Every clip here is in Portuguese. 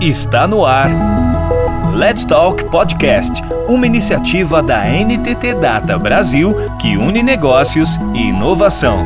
Está no ar. Let's Talk Podcast, uma iniciativa da NTT Data Brasil que une negócios e inovação.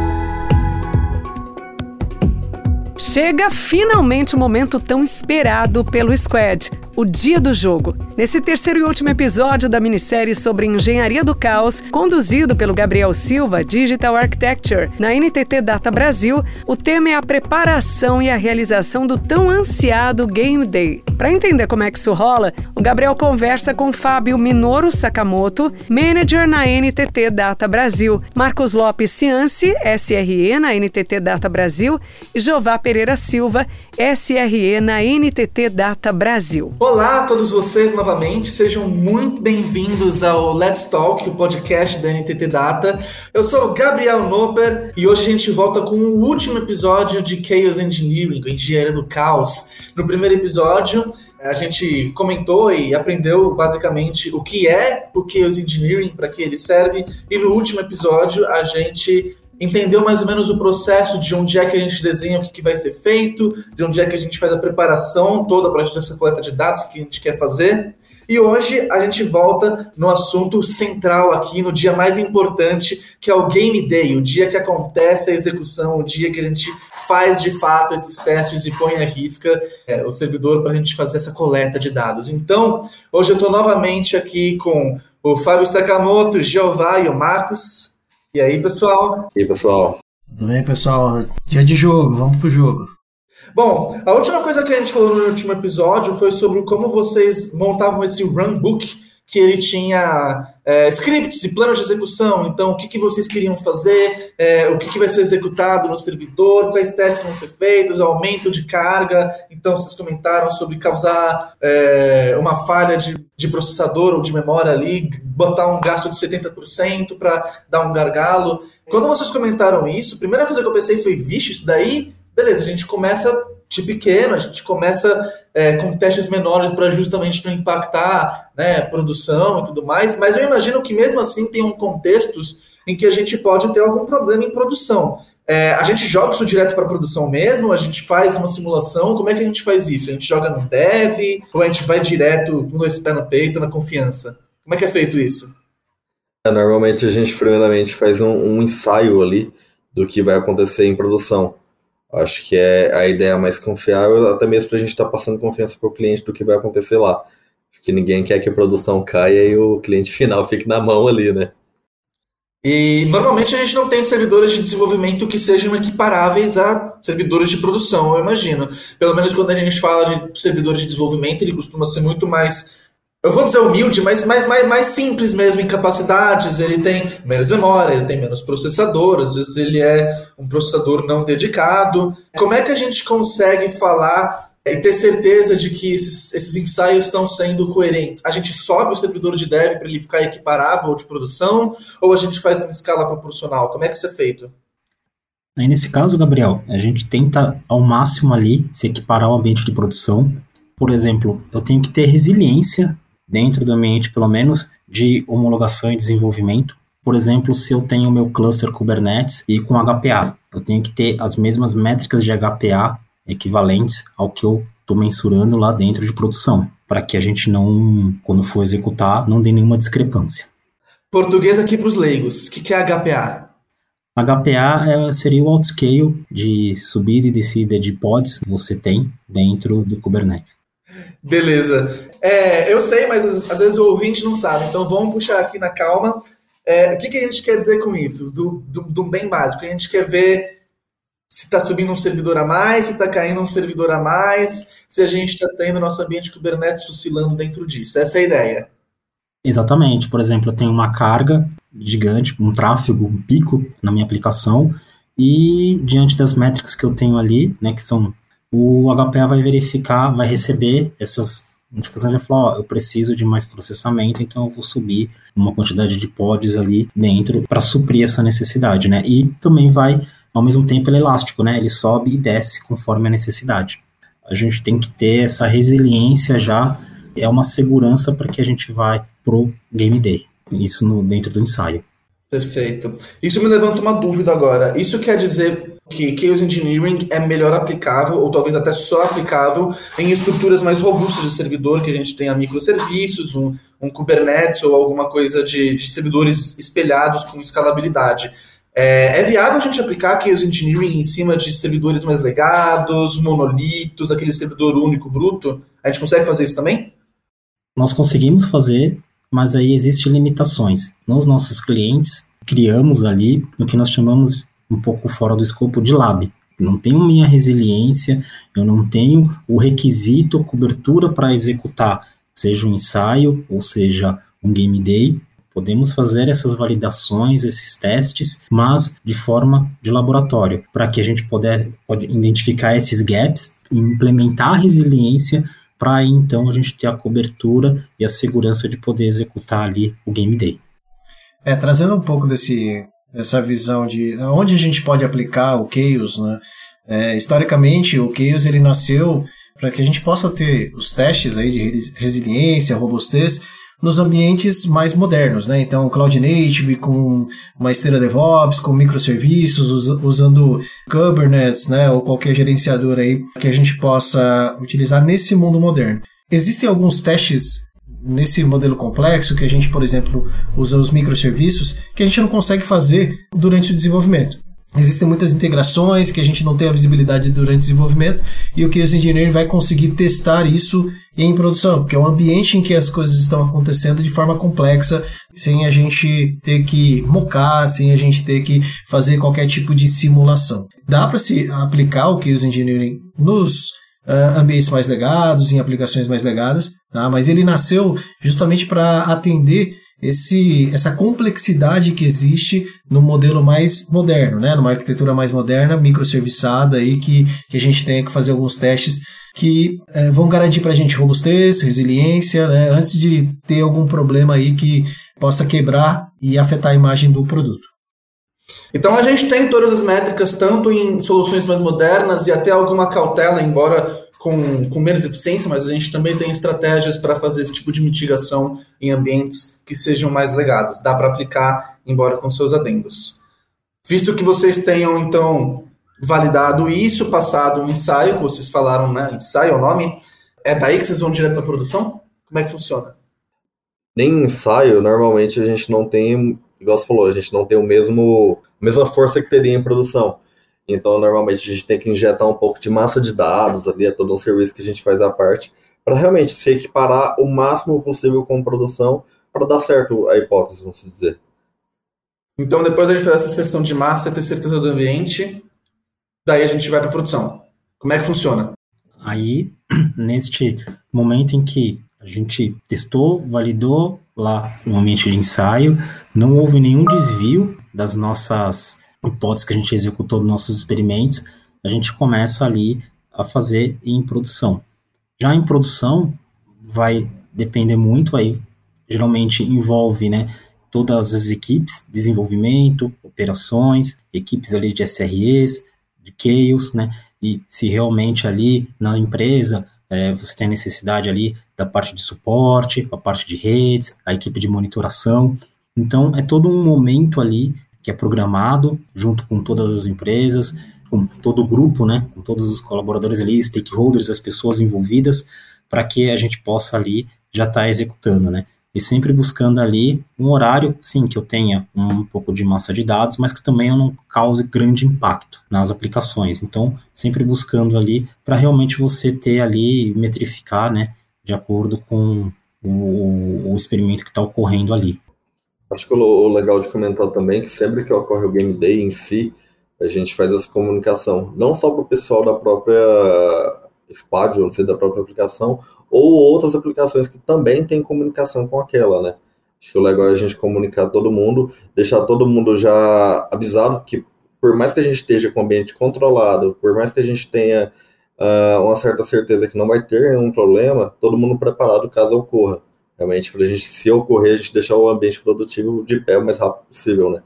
Chega finalmente o momento tão esperado pelo Squad o dia do jogo. Nesse terceiro e último episódio da minissérie sobre engenharia do caos, conduzido pelo Gabriel Silva, Digital Architecture, na NTT Data Brasil, o tema é a preparação e a realização do tão ansiado Game Day. Para entender como é que isso rola, o Gabriel conversa com Fábio Minoru Sakamoto, manager na NTT Data Brasil, Marcos Lopes Cianci, SRE na NTT Data Brasil, e Jová Pereira Silva, SRE na NTT Data Brasil. Olá a todos vocês novamente, sejam muito bem-vindos ao Let's Talk, o podcast da NTT Data. Eu sou o Gabriel Noper e hoje a gente volta com o último episódio de Chaos Engineering, Engenharia do Caos. No primeiro episódio, a gente comentou e aprendeu basicamente o que é o Chaos Engineering, para que ele serve, e no último episódio a gente entendeu mais ou menos o processo de onde é que a gente desenha o que, que vai ser feito, de onde é que a gente faz a preparação toda para essa coleta de dados que a gente quer fazer. E hoje a gente volta no assunto central aqui, no dia mais importante, que é o Game Day, o dia que acontece a execução, o dia que a gente faz de fato esses testes e põe à risca é, o servidor para a gente fazer essa coleta de dados. Então, hoje eu estou novamente aqui com o Fábio Sakamoto, o Jeová e o Marcos. E aí, pessoal? E aí, pessoal? Tudo bem, pessoal? Dia de jogo, vamos pro jogo. Bom, a última coisa que a gente falou no último episódio foi sobre como vocês montavam esse runbook que ele tinha é, scripts e planos de execução. Então, o que, que vocês queriam fazer, é, o que, que vai ser executado no servidor, quais testes vão ser feitos, aumento de carga. Então, vocês comentaram sobre causar é, uma falha de, de processador ou de memória ali, botar um gasto de 70% para dar um gargalo. Quando vocês comentaram isso, a primeira coisa que eu pensei foi: vixe, isso daí, beleza, a gente começa de pequeno, a gente começa é, com testes menores para justamente não impactar né, produção e tudo mais, mas eu imagino que mesmo assim tenham contextos em que a gente pode ter algum problema em produção. É, a gente joga isso direto para produção mesmo? A gente faz uma simulação? Como é que a gente faz isso? A gente joga no dev? Ou a gente vai direto com dois pés no peito, na confiança? Como é que é feito isso? É, normalmente a gente primeiramente faz um, um ensaio ali do que vai acontecer em produção. Acho que é a ideia mais confiável, até mesmo para a gente estar tá passando confiança para o cliente do que vai acontecer lá. Porque ninguém quer que a produção caia e o cliente final fique na mão ali, né? E normalmente a gente não tem servidores de desenvolvimento que sejam equiparáveis a servidores de produção, eu imagino. Pelo menos quando a gente fala de servidores de desenvolvimento, ele costuma ser muito mais eu vou dizer humilde, mas mais, mais, mais simples mesmo em capacidades. Ele tem menos memória, ele tem menos processador, às vezes ele é um processador não dedicado. Como é que a gente consegue falar e ter certeza de que esses, esses ensaios estão sendo coerentes? A gente sobe o servidor de dev para ele ficar equiparável de produção ou a gente faz uma escala proporcional? Como é que isso é feito? Aí nesse caso, Gabriel, a gente tenta ao máximo ali se equiparar ao ambiente de produção. Por exemplo, eu tenho que ter resiliência dentro do ambiente, pelo menos, de homologação e desenvolvimento. Por exemplo, se eu tenho o meu cluster Kubernetes e com HPA, eu tenho que ter as mesmas métricas de HPA equivalentes ao que eu estou mensurando lá dentro de produção, para que a gente não, quando for executar, não dê nenhuma discrepância. Português aqui para os leigos. O que, que é HPA? HPA é, seria o outscale de subida e descida de pods que você tem dentro do Kubernetes. Beleza. É, eu sei, mas às vezes o ouvinte não sabe, então vamos puxar aqui na calma. É, o que, que, a gente quer dizer com isso? Do, do, do bem básico. A gente quer ver se está subindo um servidor a mais, se está caindo um servidor a mais, se a gente está tendo nosso ambiente Kubernetes oscilando dentro disso. Essa é a ideia. Exatamente. Por exemplo, eu tenho uma carga gigante, um tráfego, um pico na minha aplicação, e diante das métricas que eu tenho ali, né, que são o HPA vai verificar, vai receber essas notificações e falar, ó, eu preciso de mais processamento, então eu vou subir uma quantidade de pods ali dentro para suprir essa necessidade, né? E também vai, ao mesmo tempo, ele é elástico, né? Ele sobe e desce conforme a necessidade. A gente tem que ter essa resiliência já, é uma segurança para que a gente vai pro game day. Isso no, dentro do ensaio. Perfeito. Isso me levanta uma dúvida agora. Isso quer dizer que Chaos Engineering é melhor aplicável, ou talvez até só aplicável, em estruturas mais robustas de servidor, que a gente tenha microserviços, um, um Kubernetes ou alguma coisa de, de servidores espelhados com escalabilidade. É, é, viável a gente aplicar Chaos Engineering em cima de servidores mais legados, monolitos, aquele servidor único bruto? A gente consegue fazer isso também? Nós conseguimos fazer, mas aí existem limitações. Nos nossos clientes, criamos ali o que nós chamamos um pouco fora do escopo de lab. não tenho minha resiliência, eu não tenho o requisito, a cobertura para executar, seja um ensaio ou seja um game day. Podemos fazer essas validações, esses testes, mas de forma de laboratório, para que a gente puder pode identificar esses gaps e implementar a resiliência para então a gente ter a cobertura e a segurança de poder executar ali o game day. É, trazendo um pouco desse, dessa visão de onde a gente pode aplicar o Chaos, né? É, historicamente, o Chaos ele nasceu para que a gente possa ter os testes aí de resiliência, robustez nos ambientes mais modernos, né? Então, Cloud Native com uma esteira DevOps, com microserviços, usando Kubernetes, né? Ou qualquer gerenciador aí que a gente possa utilizar nesse mundo moderno. Existem alguns testes nesse modelo complexo que a gente, por exemplo, usa os microserviços que a gente não consegue fazer durante o desenvolvimento. Existem muitas integrações que a gente não tem a visibilidade durante o desenvolvimento e o Chaos Engineering vai conseguir testar isso em produção, porque é um ambiente em que as coisas estão acontecendo de forma complexa, sem a gente ter que mocar, sem a gente ter que fazer qualquer tipo de simulação. Dá para se aplicar o Chaos Engineering nos uh, ambientes mais legados, em aplicações mais legadas, tá? mas ele nasceu justamente para atender esse, essa complexidade que existe no modelo mais moderno, né? numa arquitetura mais moderna, microserviçada, aí, que, que a gente tem que fazer alguns testes que é, vão garantir para a gente robustez, resiliência, né? antes de ter algum problema aí que possa quebrar e afetar a imagem do produto. Então a gente tem todas as métricas, tanto em soluções mais modernas e até alguma cautela, embora com, com menos eficiência, mas a gente também tem estratégias para fazer esse tipo de mitigação em ambientes que sejam mais legados. Dá para aplicar, embora com seus adendos. Visto que vocês tenham, então, validado isso, passado um ensaio, que vocês falaram, né? Ensaio é o nome. É daí que vocês vão direto para produção? Como é que funciona? Nem ensaio, normalmente a gente não tem, igual você falou, a gente não tem o mesmo mesma força que teria em produção. Então, normalmente, a gente tem que injetar um pouco de massa de dados ali, é todo um serviço que a gente faz à parte, para realmente se equiparar o máximo possível com produção, para dar certo a hipótese, vamos dizer. Então, depois a gente faz essa inserção de massa, ter certeza do ambiente, daí a gente vai para produção. Como é que funciona? Aí, neste momento em que a gente testou, validou lá no ambiente de ensaio, não houve nenhum desvio das nossas hipóteses que a gente executou nos nossos experimentos, a gente começa ali a fazer em produção. Já em produção, vai depender muito, aí geralmente envolve, né, todas as equipes, desenvolvimento, operações, equipes ali de SREs, de Chaos, né, e se realmente ali na empresa é, você tem a necessidade ali da parte de suporte, a parte de redes, a equipe de monitoração. Então, é todo um momento ali que é programado junto com todas as empresas, com todo o grupo, né, com todos os colaboradores ali, stakeholders, as pessoas envolvidas, para que a gente possa ali já estar tá executando, né? E sempre buscando ali um horário, sim, que eu tenha um pouco de massa de dados, mas que também eu não cause grande impacto nas aplicações. Então, sempre buscando ali para realmente você ter ali, metrificar, né, de acordo com o, o experimento que está ocorrendo ali. Acho que o legal de comentar também é que sempre que ocorre o Game Day em si, a gente faz essa comunicação, não só para o pessoal da própria SPAD, ou sei, da própria aplicação, ou outras aplicações que também têm comunicação com aquela, né? Acho que o legal é a gente comunicar todo mundo, deixar todo mundo já avisado que por mais que a gente esteja com o ambiente controlado, por mais que a gente tenha uh, uma certa certeza que não vai ter nenhum problema, todo mundo preparado caso ocorra realmente para a gente, se ocorrer, a gente deixar o ambiente produtivo de pé o mais rápido possível, né?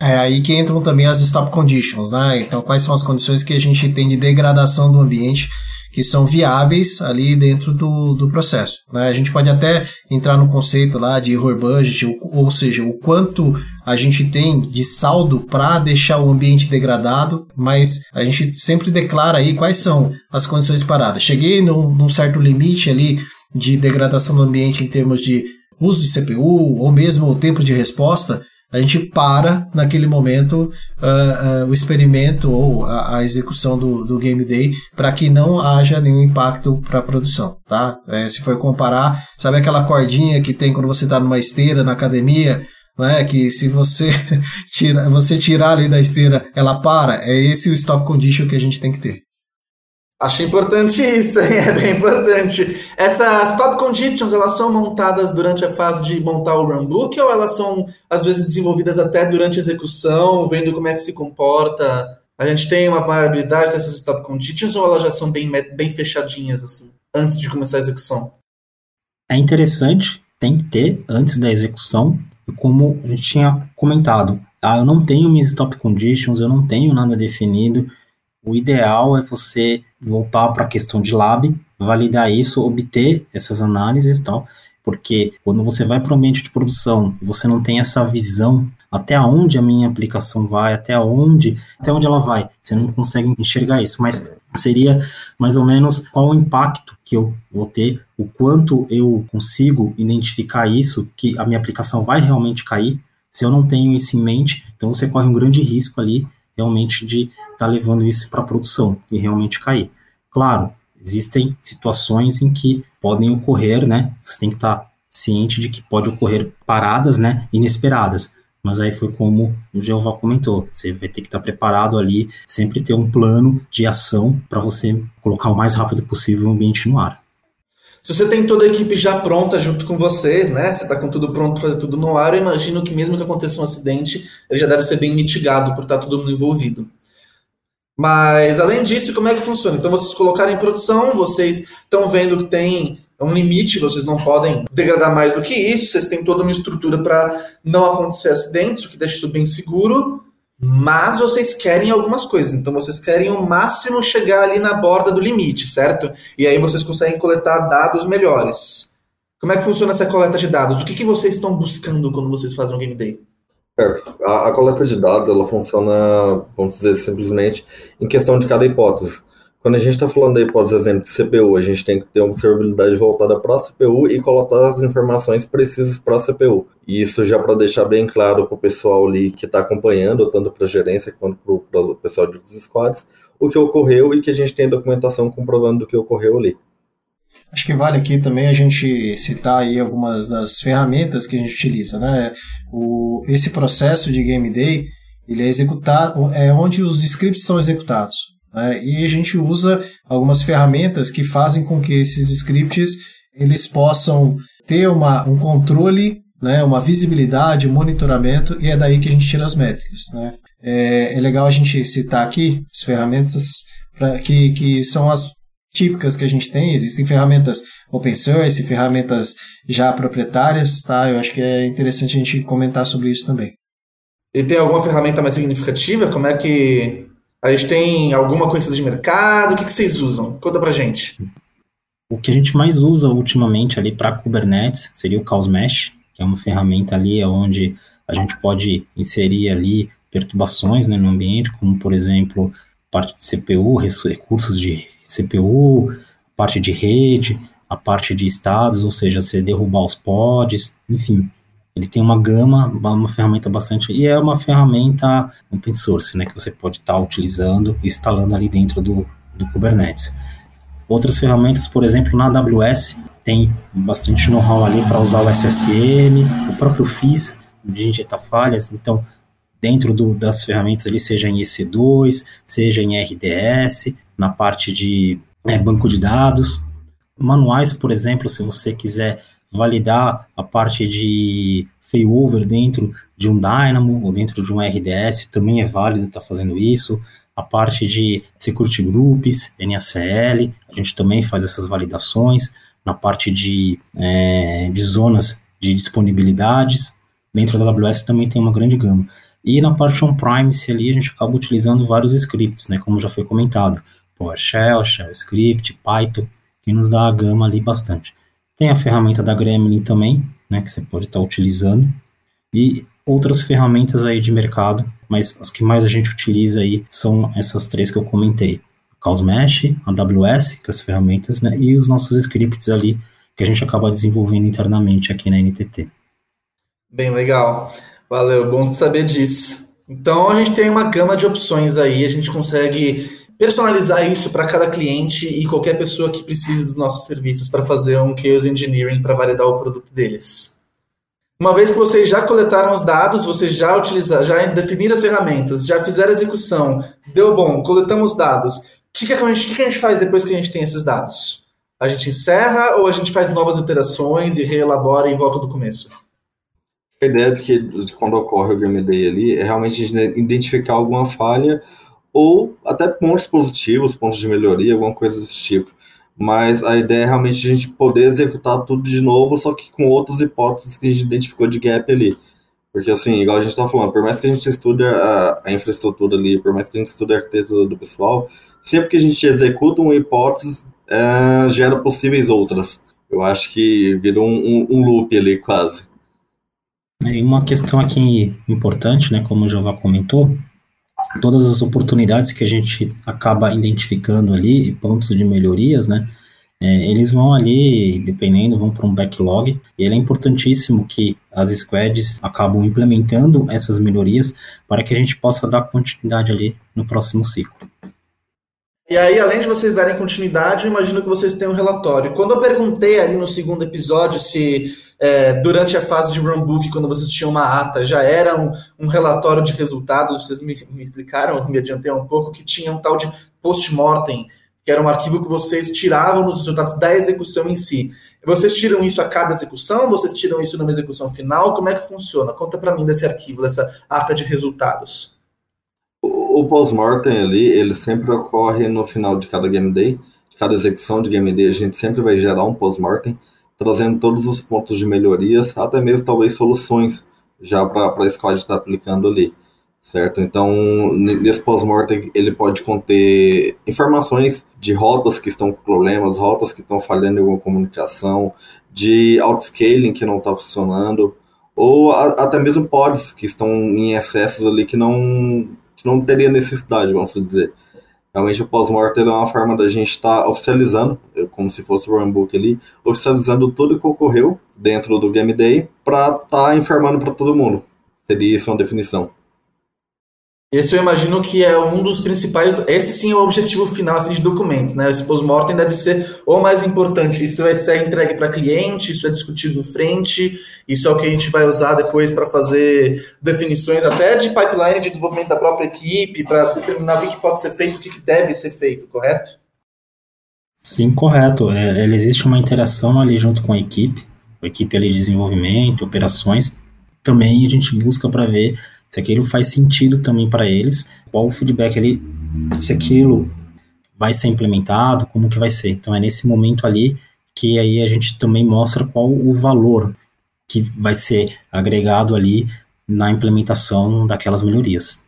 É aí que entram também as stop conditions, né? Então, quais são as condições que a gente tem de degradação do ambiente que são viáveis ali dentro do, do processo. Né? A gente pode até entrar no conceito lá de error budget, ou, ou seja, o quanto a gente tem de saldo para deixar o ambiente degradado, mas a gente sempre declara aí quais são as condições paradas. Cheguei num, num certo limite ali de degradação do ambiente em termos de uso de CPU ou mesmo o tempo de resposta, a gente para naquele momento uh, uh, o experimento ou a, a execução do, do, Game Day para que não haja nenhum impacto para a produção, tá? É, se for comparar, sabe aquela cordinha que tem quando você está numa esteira na academia, né? Que se você tira, você tirar ali da esteira, ela para. É esse o stop condition que a gente tem que ter. Acho importante isso, hein? é bem importante. Essas top conditions, elas são montadas durante a fase de montar o runbook ou elas são, às vezes, desenvolvidas até durante a execução, vendo como é que se comporta? A gente tem uma variabilidade dessas top conditions ou elas já são bem, bem fechadinhas, assim, antes de começar a execução? É interessante, tem que ter antes da execução, como a gente tinha comentado, ah, eu não tenho minhas top conditions, eu não tenho nada definido, o ideal é você voltar para a questão de lab, validar isso, obter essas análises e tal, porque quando você vai para o ambiente de produção você não tem essa visão até onde a minha aplicação vai, até onde, até onde ela vai, você não consegue enxergar isso, mas seria mais ou menos qual o impacto que eu vou ter, o quanto eu consigo identificar isso, que a minha aplicação vai realmente cair, se eu não tenho isso em mente, então você corre um grande risco ali realmente de estar tá levando isso para a produção e realmente cair. Claro, existem situações em que podem ocorrer, né? Você tem que estar tá ciente de que pode ocorrer paradas, né? Inesperadas. Mas aí foi como o Jeová comentou: você vai ter que estar tá preparado ali, sempre ter um plano de ação para você colocar o mais rápido possível o ambiente no ar. Se você tem toda a equipe já pronta junto com vocês, né? Você está com tudo pronto para fazer tudo no ar, eu imagino que mesmo que aconteça um acidente, ele já deve ser bem mitigado por estar todo mundo envolvido. Mas além disso, como é que funciona? Então vocês colocaram em produção, vocês estão vendo que tem um limite, vocês não podem degradar mais do que isso, vocês têm toda uma estrutura para não acontecer acidentes, o que deixa isso bem seguro mas vocês querem algumas coisas, então vocês querem o máximo chegar ali na borda do limite, certo? E aí vocês conseguem coletar dados melhores. Como é que funciona essa coleta de dados? O que, que vocês estão buscando quando vocês fazem um game day? Certo. A, a coleta de dados ela funciona, vamos dizer simplesmente, em questão de cada hipótese. Quando a gente está falando da hipótese, exemplo, de CPU, a gente tem que ter uma observabilidade voltada para a CPU e coletar as informações precisas para a CPU. E isso já para deixar bem claro para o pessoal ali que está acompanhando, tanto para a gerência quanto para o pessoal dos squads, o que ocorreu e que a gente tem documentação comprovando do que ocorreu ali. Acho que vale aqui também a gente citar aí algumas das ferramentas que a gente utiliza, né? O, esse processo de Game Day, ele é executado, é onde os scripts são executados. Né? E a gente usa algumas ferramentas que fazem com que esses scripts eles possam ter uma, um controle, né, uma visibilidade, um monitoramento, e é daí que a gente tira as métricas. Né? É, é legal a gente citar aqui as ferramentas pra, que, que são as típicas que a gente tem. Existem ferramentas open source, ferramentas já proprietárias, tá? Eu acho que é interessante a gente comentar sobre isso também. E tem alguma ferramenta mais significativa? Como é que a gente tem alguma conhecida de mercado? O que, que vocês usam? Conta pra gente. O que a gente mais usa ultimamente ali para Kubernetes seria o Chaos Mesh, que é uma ferramenta ali onde a gente pode inserir ali perturbações né, no ambiente, como por exemplo parte de CPU, recursos de CPU, parte de rede, a parte de estados, ou seja, você derrubar os pods, enfim, ele tem uma gama, uma ferramenta bastante. E é uma ferramenta open source, né? Que você pode estar tá utilizando e instalando ali dentro do, do Kubernetes. Outras ferramentas, por exemplo, na AWS, tem bastante know-how ali para usar o SSM, o próprio FIS, de injetar falhas. Então, dentro do, das ferramentas ali, seja em EC2, seja em RDS, na parte de é, banco de dados. Manuais, por exemplo, se você quiser validar a parte de failover dentro de um Dynamo ou dentro de um RDS, também é válido estar tá fazendo isso. A parte de security groups, NACL, a gente também faz essas validações. Na parte de, é, de zonas de disponibilidades, dentro da AWS também tem uma grande gama. E na parte on-premise ali a gente acaba utilizando vários scripts, né, como já foi comentado. PowerShell, Shell Script, Python, que nos dá a gama ali bastante. Tem a ferramenta da Gremlin também, né, que você pode estar utilizando, e outras ferramentas aí de mercado, mas as que mais a gente utiliza aí são essas três que eu comentei. Chaos Mesh, AWS, com as ferramentas, né, e os nossos scripts ali que a gente acaba desenvolvendo internamente aqui na NTT. Bem legal. Valeu, bom de saber disso. Então a gente tem uma gama de opções aí, a gente consegue personalizar isso para cada cliente e qualquer pessoa que precise dos nossos serviços para fazer um Chaos Engineering para validar o produto deles. Uma vez que vocês já coletaram os dados, vocês já utilizaram, já definiram as ferramentas, já fizeram a execução, deu bom, coletamos os dados. O que, que, a gente, que, que a gente faz depois que a gente tem esses dados? A gente encerra ou a gente faz novas iterações e reelabora e volta do começo? A ideia de que quando ocorre o Game Day ali é realmente identificar alguma falha ou até pontos positivos, pontos de melhoria, alguma coisa desse tipo. Mas a ideia é realmente a gente poder executar tudo de novo, só que com outras hipóteses que a gente identificou de gap ali. Porque, assim, igual a gente está falando, por mais que a gente estude a, a, infraestrutura ali, por mais que a gente estude a arquitetura do pessoal, sempre que a gente executa uma hipótese, é, gera possíveis outras. Eu acho que vira um, um, um loop ali, quase. E uma questão aqui importante, né, como o Jová comentou, todas as oportunidades que a gente acaba identificando ali, pontos de melhorias, né? É, eles vão ali, dependendo, vão para um backlog, e é importantíssimo que as squads acabam implementando essas melhorias para que a gente possa dar continuidade ali no próximo ciclo. E aí, além de vocês darem continuidade, imagino que vocês têm um relatório. Quando eu perguntei ali no segundo episódio se é, durante a fase de runbook, quando vocês tinham uma ata, já era um, um relatório de resultados, vocês me, me explicaram, me adiantei um pouco, que tinha um tal de post-mortem, que era um arquivo que vocês tiravam nos resultados da execução em si. Vocês tiram isso a cada execução? Vocês tiram isso numa execução final? Como é que funciona? Conta para mim desse arquivo, dessa ata de resultados. O, o post-mortem ali, ele sempre ocorre no final de cada game day, de cada execução de game day, a gente sempre vai gerar um post-mortem trazendo todos os pontos de melhorias, até mesmo talvez soluções já para a squad estar aplicando ali, certo? Então, nesse pós-mortem, ele pode conter informações de rotas que estão com problemas, rotas que estão falhando em alguma comunicação, de outscaling que não está funcionando, ou a, até mesmo pods que estão em excessos ali que não, que não teria necessidade, vamos dizer. Realmente o pós-mortem é uma forma da gente estar tá oficializando, como se fosse o runbook ali, oficializando tudo que ocorreu dentro do Game Day para estar tá informando para todo mundo. Seria isso uma definição. Esse eu imagino que é um dos principais. Esse sim é o objetivo final assim, de documentos, né? Esse post-mortem deve ser o mais importante. Isso vai ser entregue para cliente, isso é discutido em frente, isso é o que a gente vai usar depois para fazer definições até de pipeline de desenvolvimento da própria equipe, para determinar o que pode ser feito, o que deve ser feito, correto? Sim, correto. É, existe uma interação ali junto com a equipe, a equipe ali de desenvolvimento, operações. Também a gente busca para ver se aquilo faz sentido também para eles, qual o feedback ali, se aquilo vai ser implementado, como que vai ser. Então é nesse momento ali que aí a gente também mostra qual o valor que vai ser agregado ali na implementação daquelas melhorias.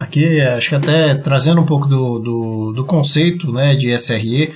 Aqui, acho que até trazendo um pouco do, do, do conceito né, de SRE,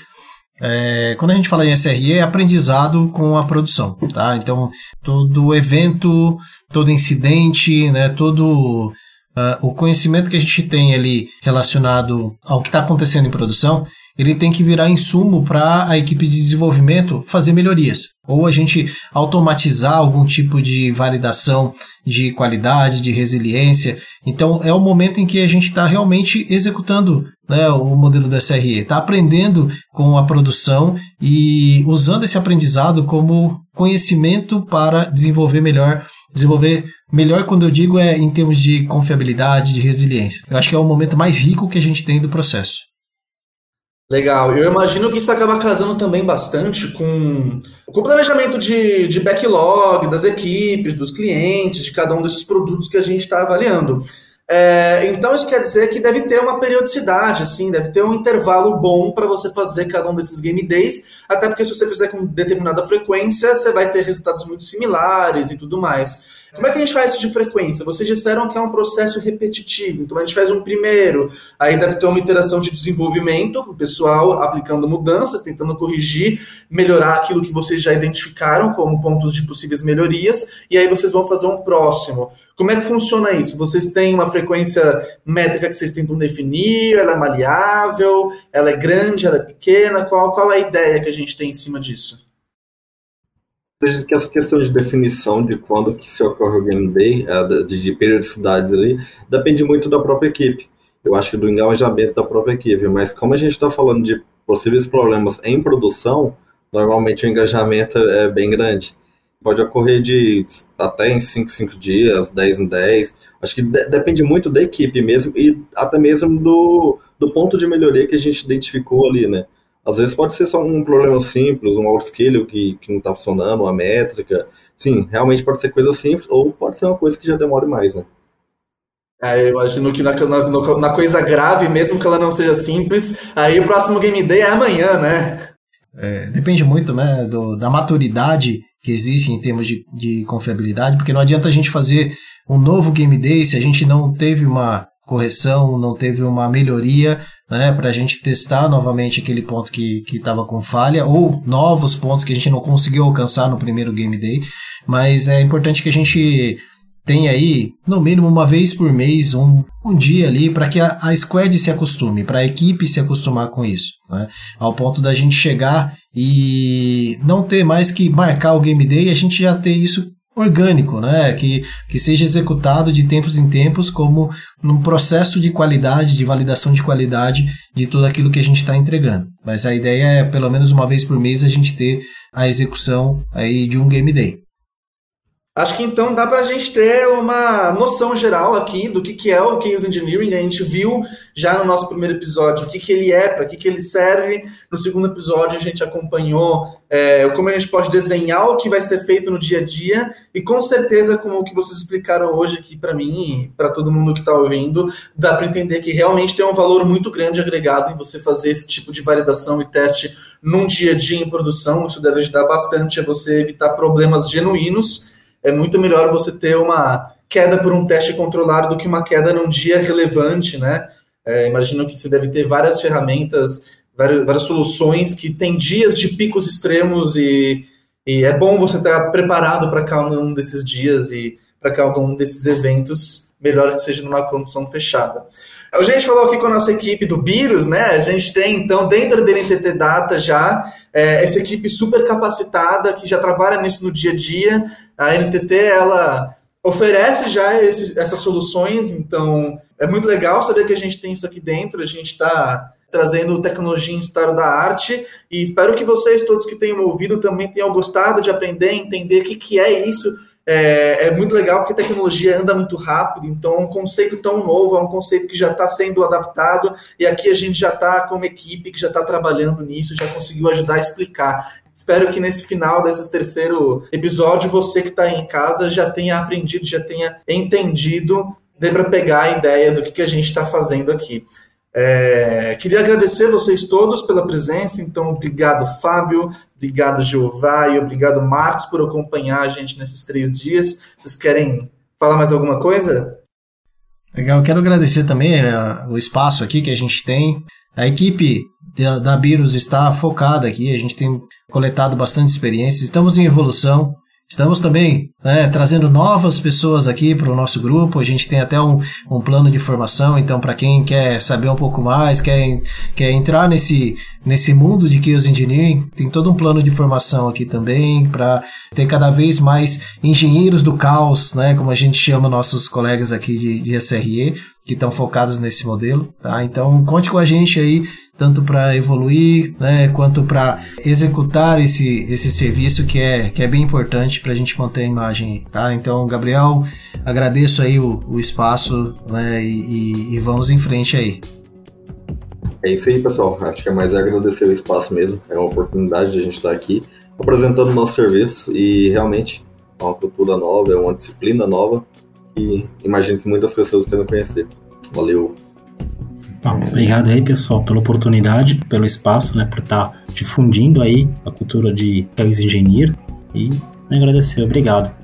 é, quando a gente fala em SRE, é aprendizado com a produção, tá? Então, todo evento, todo incidente, né, todo uh, o conhecimento que a gente tem ali relacionado ao que está acontecendo em produção, ele tem que virar insumo para a equipe de desenvolvimento fazer melhorias. Ou a gente automatizar algum tipo de validação de qualidade, de resiliência. Então é o momento em que a gente está realmente executando né, o modelo da SRE, está aprendendo com a produção e usando esse aprendizado como conhecimento para desenvolver melhor. Desenvolver melhor, quando eu digo, é em termos de confiabilidade, de resiliência. Eu acho que é o momento mais rico que a gente tem do processo. Legal. Eu imagino que isso acaba casando também bastante com, com o planejamento de, de backlog das equipes, dos clientes, de cada um desses produtos que a gente está avaliando. É, então isso quer dizer que deve ter uma periodicidade, assim, deve ter um intervalo bom para você fazer cada um desses game days, até porque se você fizer com determinada frequência, você vai ter resultados muito similares e tudo mais. Como é que a gente faz isso de frequência? Vocês disseram que é um processo repetitivo, então a gente faz um primeiro, aí deve ter uma iteração de desenvolvimento, o pessoal aplicando mudanças, tentando corrigir, melhorar aquilo que vocês já identificaram como pontos de possíveis melhorias, e aí vocês vão fazer um próximo. Como é que funciona isso? Vocês têm uma frequência métrica que vocês tentam definir? Ela é maleável? Ela é grande? Ela é pequena? Qual, qual é a ideia que a gente tem em cima disso? Que essa questão de definição de quando que se ocorre o game day, é, de, de periodicidades ali, depende muito da própria equipe. Eu acho que do engajamento da própria equipe, mas como a gente está falando de possíveis problemas em produção, normalmente o engajamento é bem grande. Pode ocorrer de até em 5, 5 dias, 10 em 10. Acho que de, depende muito da equipe mesmo e até mesmo do, do ponto de melhoria que a gente identificou ali, né? Às vezes pode ser só um problema simples, um outscaler que, que não está funcionando, uma métrica. Sim, realmente pode ser coisa simples, ou pode ser uma coisa que já demore mais, né? É, eu imagino que na, na, na, coisa grave, mesmo que ela não seja simples, aí o próximo Game Day é amanhã, né? É, depende muito né, do, da maturidade que existe em termos de, de confiabilidade, porque não adianta a gente fazer um novo Game Day se a gente não teve uma correção, não teve uma melhoria né, para a gente testar novamente aquele ponto que estava com falha, ou novos pontos que a gente não conseguiu alcançar no primeiro Game Day. Mas é importante que a gente tenha aí, no mínimo uma vez por mês, um, um dia ali para que a, a squad se acostume, para a equipe se acostumar com isso. Né, ao ponto da gente chegar e não ter mais que marcar o Game Day, a gente já ter isso orgânico, né? que, que seja executado de tempos em tempos como num processo de qualidade, de validação de qualidade de tudo aquilo que a gente está entregando. Mas a ideia é, pelo menos uma vez por mês, a gente ter a execução aí de um Game Day. Acho que então dá para a gente ter uma noção geral aqui do que, que é o Chaos Engineering. A gente viu já no nosso primeiro episódio o que, que ele é, para que, que ele serve. No segundo episódio a gente acompanhou é, como a gente pode desenhar o que vai ser feito no dia a dia. E com certeza, como o que vocês explicaram hoje aqui para mim e para todo mundo que está ouvindo, dá para entender que realmente tem um valor muito grande agregado em você fazer esse tipo de validação e teste num dia a dia em produção. Isso deve ajudar bastante a você evitar problemas genuínos é muito melhor você ter uma queda por um teste controlado do que uma queda num dia relevante, né? É, imagino que você deve ter várias ferramentas, várias, várias soluções que tem dias de picos extremos e, e é bom você estar preparado para cada um desses dias e para cada um desses eventos, melhor que seja numa condição fechada. A gente falou aqui com a nossa equipe do Virus, né? A gente tem, então, dentro da NTT Data já é, essa equipe super capacitada que já trabalha nisso no dia a dia. A NTT, ela oferece já esse, essas soluções, então é muito legal saber que a gente tem isso aqui dentro, a gente está trazendo tecnologia em estado da arte e espero que vocês todos que tenham ouvido também tenham gostado de aprender, entender o que, que é isso é, é, muito legal porque a tecnologia anda muito rápido, então é um conceito tão novo, é um conceito que já está sendo adaptado, e aqui a gente já está com uma equipe que já está trabalhando nisso, já conseguiu ajudar a explicar. Espero que nesse final desse terceiro episódio, você que está em casa já tenha aprendido, já tenha entendido, dê para pegar a ideia do que, que a gente está fazendo aqui. É, queria agradecer vocês todos pela presença, então obrigado Fábio, obrigado Jeová e obrigado Marcos por acompanhar a gente nesses três dias. Vocês querem falar mais alguma coisa? Legal, quero agradecer também uh, o espaço aqui que a gente tem. A equipe da, da Birus está focada aqui, a gente tem coletado bastante experiências, estamos em evolução. Estamos também né, trazendo novas pessoas aqui para o nosso grupo. A gente tem até um, um plano de formação, então, para quem quer saber um pouco mais, quer, quer entrar nesse, nesse mundo de Chaos Engineering, tem todo um plano de formação aqui também para ter cada vez mais engenheiros do caos, né, como a gente chama nossos colegas aqui de, de SRE, que estão focados nesse modelo. Tá? Então, conte com a gente aí tanto para evoluir, né, quanto para executar esse, esse serviço que é, que é bem importante para a gente manter a imagem. Tá? Então, Gabriel, agradeço aí o, o espaço né, e, e, vamos em frente aí. É isso aí, pessoal. Acho que é mais agradecer o espaço mesmo. É uma oportunidade de a gente estar aqui apresentando nosso serviço e realmente é uma cultura nova, é uma disciplina nova que imagino que muitas pessoas querem conhecer. Valeu! Bom, obrigado aí, pessoal, pela oportunidade, pelo espaço, né, por estar tá difundindo aí a cultura de país engenheiro e agradecer, obrigado.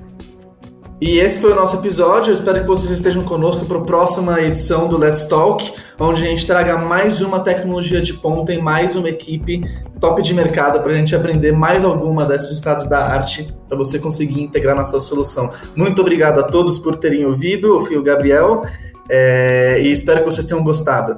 E esse foi o nosso episódio. Eu espero que vocês estejam conosco para a próxima edição do Let's Talk, onde a gente traga mais uma tecnologia de ponta e mais uma equipe top de mercado para a gente aprender mais alguma desses estados da arte para você conseguir integrar na sua solução. Muito obrigado a todos por terem ouvido. Eu fui o Gabriel é... e espero que vocês tenham gostado.